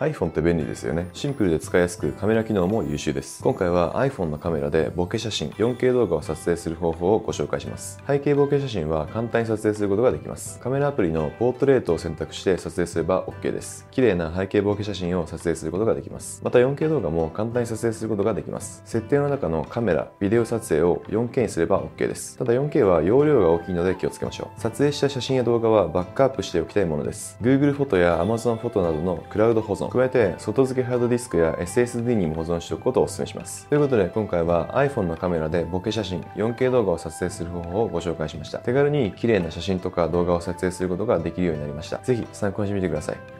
iPhone って便利ですよね。シンプルで使いやすくカメラ機能も優秀です。今回は iPhone のカメラでボケ写真、4K 動画を撮影する方法をご紹介します。背景ボケ写真は簡単に撮影することができます。カメラアプリのポートレートを選択して撮影すれば OK です。綺麗な背景ボケ写真を撮影することができます。また 4K 動画も簡単に撮影することができます。設定の中のカメラ、ビデオ撮影を 4K にすれば OK です。ただ 4K は容量が大きいので気をつけましょう。撮影した写真や動画はバックアップしておきたいものです。Google フォトや Amazon フォトなどのクラウド保存、加えて外付けハードディスクや SSD にも保存しておくことをお勧めします。ということで今回は iPhone のカメラでボケ写真、4K 動画を撮影する方法をご紹介しました。手軽に綺麗な写真とか動画を撮影することができるようになりました。是非参考にしてみてください。